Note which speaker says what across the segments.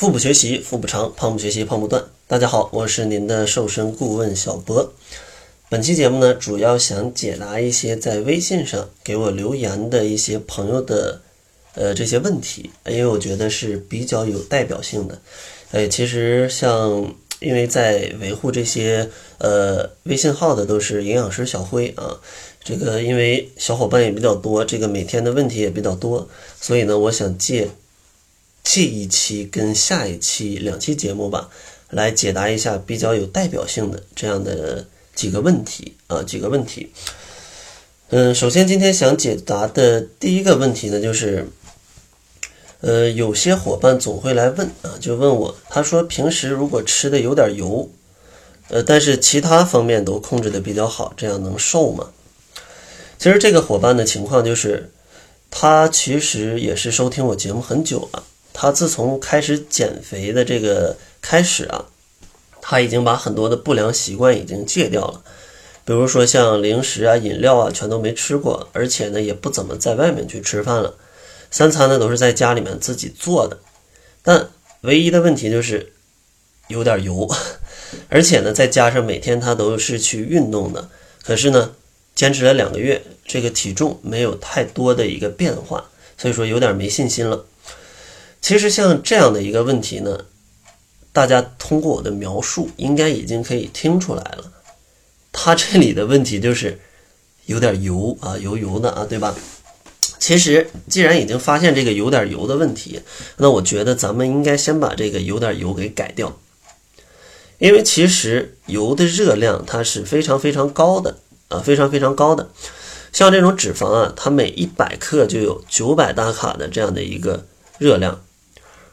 Speaker 1: 腹部学习腹部长，胖不学习胖不断。大家好，我是您的瘦身顾问小博。本期节目呢，主要想解答一些在微信上给我留言的一些朋友的呃这些问题，因为我觉得是比较有代表性的。哎，其实像因为在维护这些呃微信号的都是营养师小辉啊，这个因为小伙伴也比较多，这个每天的问题也比较多，所以呢，我想借。这一期跟下一期两期节目吧，来解答一下比较有代表性的这样的几个问题啊，几个问题。嗯，首先今天想解答的第一个问题呢，就是，呃，有些伙伴总会来问啊，就问我，他说平时如果吃的有点油，呃，但是其他方面都控制的比较好，这样能瘦吗？其实这个伙伴的情况就是，他其实也是收听我节目很久了。他自从开始减肥的这个开始啊，他已经把很多的不良习惯已经戒掉了，比如说像零食啊、饮料啊，全都没吃过，而且呢，也不怎么在外面去吃饭了，三餐呢都是在家里面自己做的。但唯一的问题就是有点油，而且呢，再加上每天他都是去运动的，可是呢，坚持了两个月，这个体重没有太多的一个变化，所以说有点没信心了。其实像这样的一个问题呢，大家通过我的描述，应该已经可以听出来了。他这里的问题就是有点油啊，油油的啊，对吧？其实既然已经发现这个有点油的问题，那我觉得咱们应该先把这个有点油给改掉，因为其实油的热量它是非常非常高的啊，非常非常高的。像这种脂肪啊，它每一百克就有九百大卡的这样的一个热量。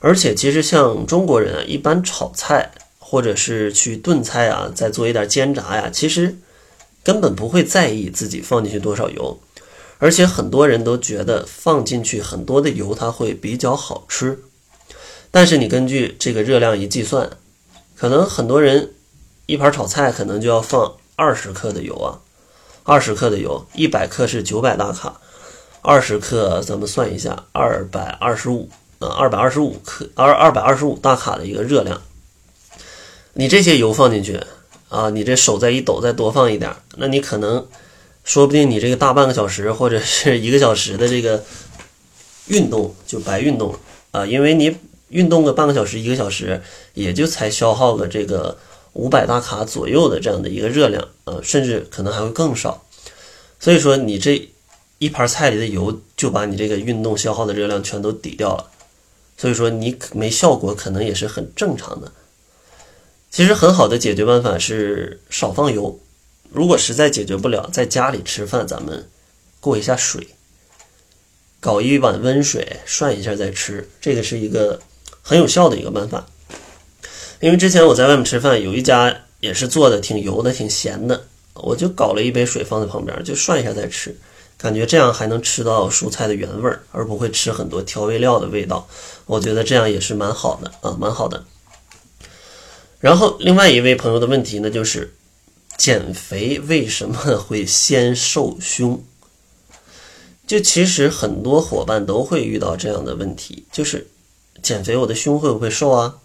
Speaker 1: 而且其实像中国人啊，一般炒菜或者是去炖菜啊，再做一点煎炸呀，其实根本不会在意自己放进去多少油。而且很多人都觉得放进去很多的油，它会比较好吃。但是你根据这个热量一计算，可能很多人一盘炒菜可能就要放二十克的油啊，二十克的油，一百克是九百大卡，二十克咱们算一下，二百二十五。呃，二百二十五克，二二百二十五大卡的一个热量，你这些油放进去啊，你这手再一抖，再多放一点，那你可能说不定你这个大半个小时或者是 一个小时的这个运动就白运动了啊，因为你运动个半个小时一个小时，也就才消耗个这个五百大卡左右的这样的一个热量啊，甚至可能还会更少，所以说你这一盘菜里的油就把你这个运动消耗的热量全都抵掉了。所以说你没效果，可能也是很正常的。其实很好的解决办法是少放油。如果实在解决不了，在家里吃饭，咱们过一下水，搞一碗温水涮一下再吃，这个是一个很有效的一个办法。因为之前我在外面吃饭，有一家也是做的挺油的、挺咸的，我就搞了一杯水放在旁边，就涮一下再吃。感觉这样还能吃到蔬菜的原味儿，而不会吃很多调味料的味道。我觉得这样也是蛮好的啊，蛮好的。然后另外一位朋友的问题呢，就是减肥为什么会先瘦胸？就其实很多伙伴都会遇到这样的问题，就是减肥我的胸会不会瘦啊？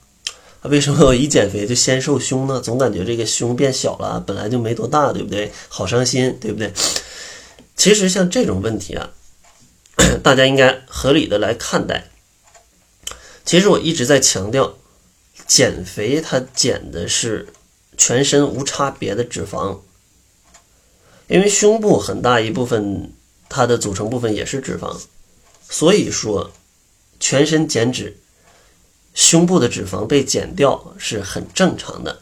Speaker 1: 为什么我一减肥就先瘦胸呢？总感觉这个胸变小了，本来就没多大，对不对？好伤心，对不对？其实像这种问题啊，大家应该合理的来看待。其实我一直在强调，减肥它减的是全身无差别的脂肪，因为胸部很大一部分它的组成部分也是脂肪，所以说全身减脂，胸部的脂肪被减掉是很正常的，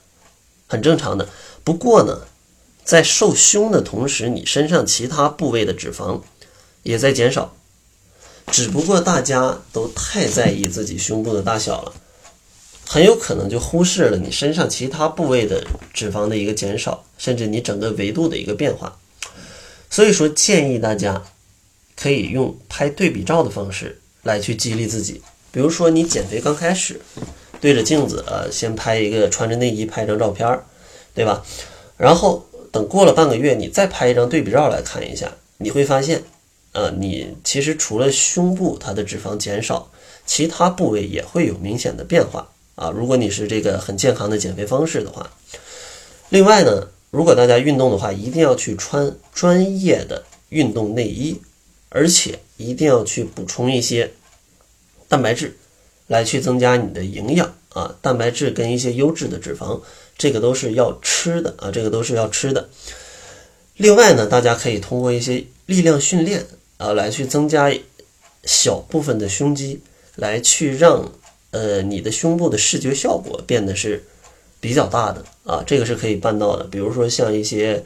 Speaker 1: 很正常的。不过呢。在瘦胸的同时，你身上其他部位的脂肪也在减少，只不过大家都太在意自己胸部的大小了，很有可能就忽视了你身上其他部位的脂肪的一个减少，甚至你整个维度的一个变化。所以说，建议大家可以用拍对比照的方式来去激励自己。比如说，你减肥刚开始，对着镜子呃，先拍一个穿着内衣拍张照片，对吧？然后。等过了半个月，你再拍一张对比照来看一下，你会发现，呃，你其实除了胸部它的脂肪减少，其他部位也会有明显的变化啊。如果你是这个很健康的减肥方式的话，另外呢，如果大家运动的话，一定要去穿专业的运动内衣，而且一定要去补充一些蛋白质，来去增加你的营养啊。蛋白质跟一些优质的脂肪，这个都是要吃的啊，这个都是要吃的。另外呢，大家可以通过一些力量训练啊，来去增加小部分的胸肌，来去让呃你的胸部的视觉效果变得是比较大的啊，这个是可以办到的。比如说像一些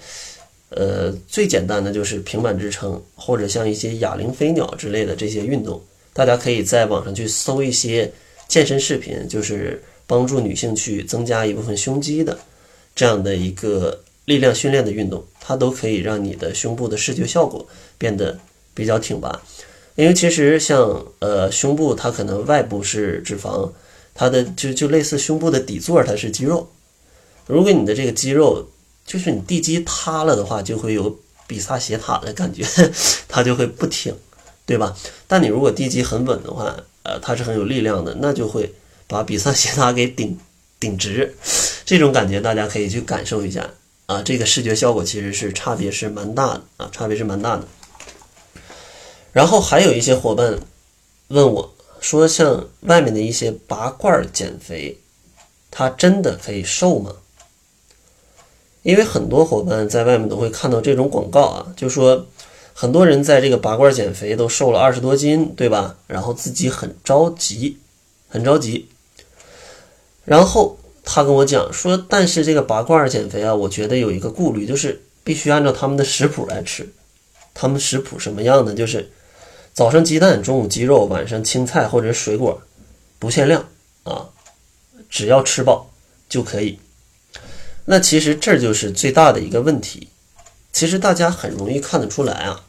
Speaker 1: 呃最简单的就是平板支撑，或者像一些哑铃飞鸟之类的这些运动，大家可以在网上去搜一些健身视频，就是帮助女性去增加一部分胸肌的这样的一个。力量训练的运动，它都可以让你的胸部的视觉效果变得比较挺拔。因为其实像呃胸部，它可能外部是脂肪，它的就就类似胸部的底座，它是肌肉。如果你的这个肌肉就是你地基塌了的话，就会有比萨斜塔的感觉，它就会不挺，对吧？但你如果地基很稳的话，呃，它是很有力量的，那就会把比萨斜塔给顶顶直。这种感觉大家可以去感受一下。啊，这个视觉效果其实是差别是蛮大的啊，差别是蛮大的。然后还有一些伙伴问我说，像外面的一些拔罐减肥，它真的可以瘦吗？因为很多伙伴在外面都会看到这种广告啊，就说很多人在这个拔罐减肥都瘦了二十多斤，对吧？然后自己很着急，很着急，然后。他跟我讲说，但是这个拔罐减肥啊，我觉得有一个顾虑，就是必须按照他们的食谱来吃。他们食谱什么样的？就是早上鸡蛋，中午鸡肉，晚上青菜或者水果，不限量啊，只要吃饱就可以。那其实这就是最大的一个问题。其实大家很容易看得出来啊，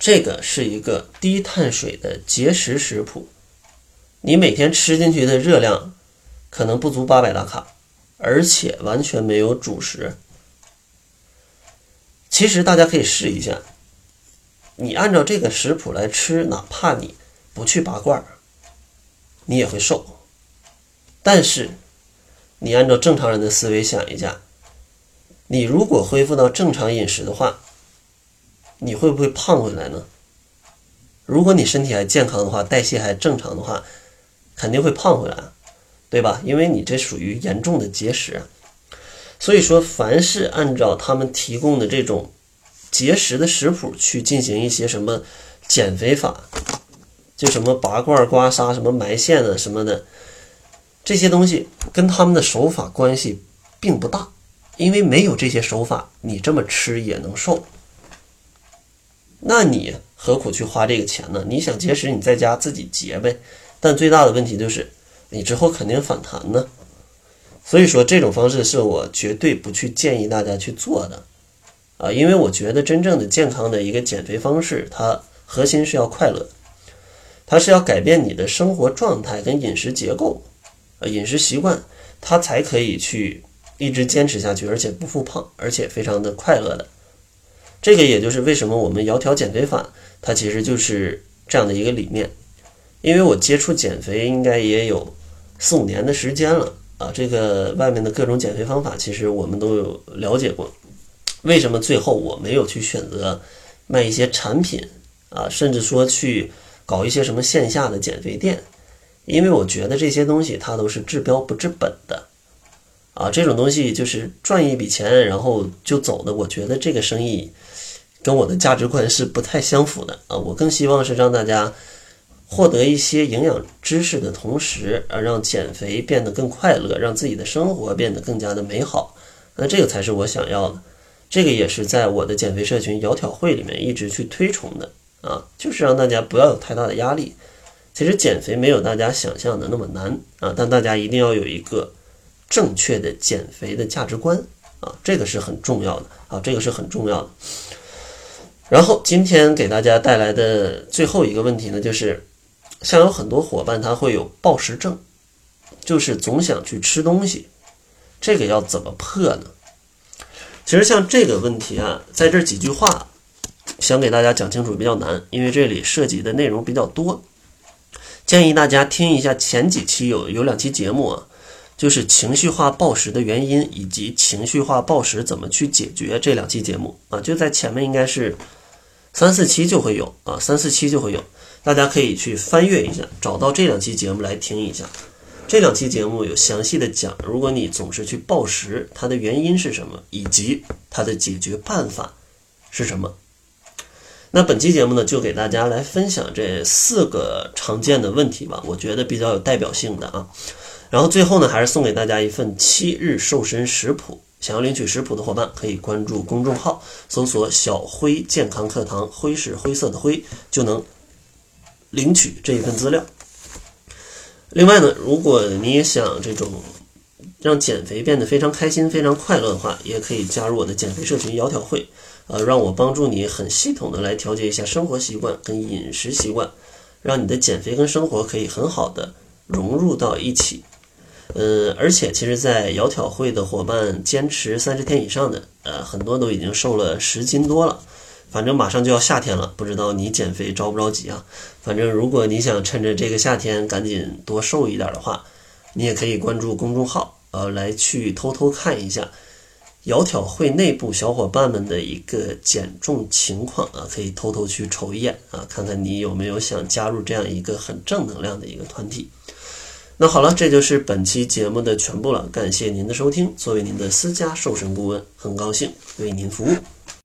Speaker 1: 这个是一个低碳水的节食食谱，你每天吃进去的热量。可能不足八百大卡，而且完全没有主食。其实大家可以试一下，你按照这个食谱来吃，哪怕你不去拔罐儿，你也会瘦。但是你按照正常人的思维想一下，你如果恢复到正常饮食的话，你会不会胖回来呢？如果你身体还健康的话，代谢还正常的话，肯定会胖回来。对吧？因为你这属于严重的节食，所以说凡是按照他们提供的这种节食的食谱去进行一些什么减肥法，就什么拔罐、刮痧、什么埋线啊什么的，这些东西跟他们的手法关系并不大，因为没有这些手法，你这么吃也能瘦。那你何苦去花这个钱呢？你想节食，你在家自己节呗。但最大的问题就是。你之后肯定反弹呢，所以说这种方式是我绝对不去建议大家去做的，啊，因为我觉得真正的健康的一个减肥方式，它核心是要快乐，它是要改变你的生活状态跟饮食结构，呃，饮食习惯，它才可以去一直坚持下去，而且不复胖，而且非常的快乐的。这个也就是为什么我们窈窕减肥法，它其实就是这样的一个理念，因为我接触减肥应该也有。四五年的时间了啊，这个外面的各种减肥方法，其实我们都有了解过。为什么最后我没有去选择卖一些产品啊，甚至说去搞一些什么线下的减肥店？因为我觉得这些东西它都是治标不治本的啊，这种东西就是赚一笔钱然后就走的。我觉得这个生意跟我的价值观是不太相符的啊，我更希望是让大家。获得一些营养知识的同时，啊，让减肥变得更快乐，让自己的生活变得更加的美好，那这个才是我想要的。这个也是在我的减肥社群“窈窕会”里面一直去推崇的啊，就是让大家不要有太大的压力。其实减肥没有大家想象的那么难啊，但大家一定要有一个正确的减肥的价值观啊，这个是很重要的啊，这个是很重要的。然后今天给大家带来的最后一个问题呢，就是。像有很多伙伴他会有暴食症，就是总想去吃东西，这个要怎么破呢？其实像这个问题啊，在这几句话想给大家讲清楚比较难，因为这里涉及的内容比较多。建议大家听一下前几期有有两期节目啊，就是情绪化暴食的原因以及情绪化暴食怎么去解决这两期节目啊，就在前面应该是三四期就会有啊，三四期就会有，大家可以去翻阅一下，找到这两期节目来听一下。这两期节目有详细的讲，如果你总是去暴食，它的原因是什么，以及它的解决办法是什么。那本期节目呢，就给大家来分享这四个常见的问题吧，我觉得比较有代表性的啊。然后最后呢，还是送给大家一份七日瘦身食谱。想要领取食谱的伙伴，可以关注公众号，搜索“小辉健康课堂”，灰是灰色的灰，就能领取这一份资料。另外呢，如果你也想这种让减肥变得非常开心、非常快乐的话，也可以加入我的减肥社群“窈窕会”，呃，让我帮助你很系统的来调节一下生活习惯跟饮食习惯，让你的减肥跟生活可以很好的融入到一起。呃，而且其实，在窈窕会的伙伴坚持三十天以上的，呃，很多都已经瘦了十斤多了。反正马上就要夏天了，不知道你减肥着不着急啊？反正如果你想趁着这个夏天赶紧多瘦一点的话，你也可以关注公众号，呃，来去偷偷看一下窈窕会内部小伙伴们的一个减重情况啊，可以偷偷去瞅一眼啊，看看你有没有想加入这样一个很正能量的一个团体。那好了，这就是本期节目的全部了，感谢您的收听。作为您的私家瘦身顾问，很高兴为您服务。